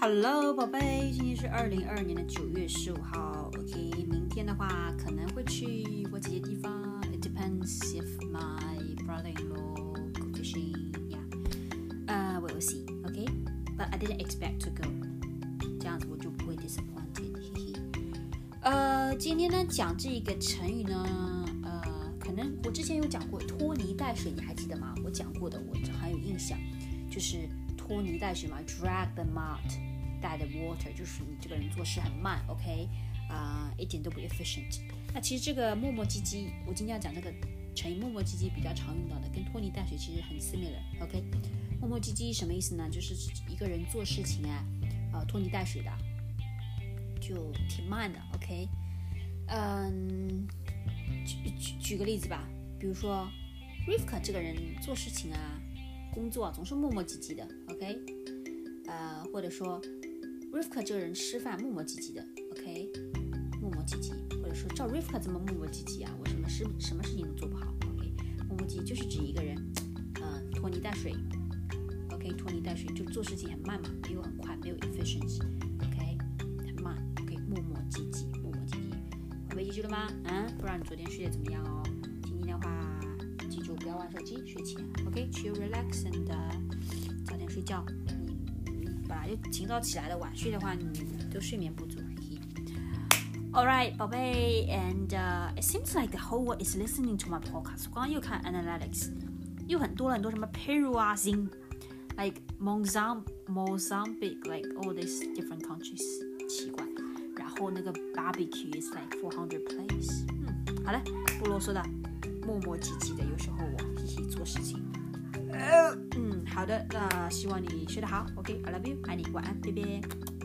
Hello，宝贝，今天是二零二二年的九月十五号。OK，明天的话可能会去我姐姐地方。It depends if my brother-in-law go fishing. Yeah, uh, we will see. OK, but I didn't expect to go. 这样子我就不会 disappointed. 嘿嘿。呃，今天呢讲这个成语呢，呃，可能我之前有讲过拖泥带水，你还记得吗？我讲过的，我很有印象，就是拖泥带水嘛，drag the mud。带的 water 就是你这个人做事很慢，OK，啊、一点都不 efficient。那其实这个磨磨唧唧，我今天要讲这个成语磨磨唧唧比较常用到的，跟拖泥带水其实很 similar，OK。磨磨唧唧什么意思呢？就是一个人做事情啊，呃，拖泥带水的，就挺慢的，OK。嗯，举举举个例子吧，比如说 Rivka 这个人做事情啊，工作总是磨磨唧唧的，OK。呃，或者说。Rivka 这个人吃饭磨磨唧唧的，OK，磨磨唧唧，或者说照 Rivka 这么磨磨唧唧啊，我什么事什么事情都做不好，OK，磨磨唧就是指一个人，嗯，拖泥带水，OK，拖泥带水就做事情很慢嘛，没有很快，没有 efficiency，OK，很慢，OK，磨磨唧唧，磨磨唧唧，宝贝记住了吗？嗯，不知道你昨天睡得怎么样哦？今天的话，记住不要玩手机，睡前，OK，chill relax and 早点睡觉。本来就清早起来的晚睡的话，你都睡眠不足。All right，宝贝，and、uh, it seems like the whole world is listening to my podcast。我刚刚又看 analytics，又很多很多什么 Peru 啊，Zing，like Mozambique Mozambique，like all these different countries，奇怪。 然后那个 barbecue is like four hundred plays。嗯，好了，不啰嗦的，磨磨唧唧的，有时候我嘿嘿做事情。嗯，好的，那希望你学得好。OK，I、love you，爱你，晚安，拜拜。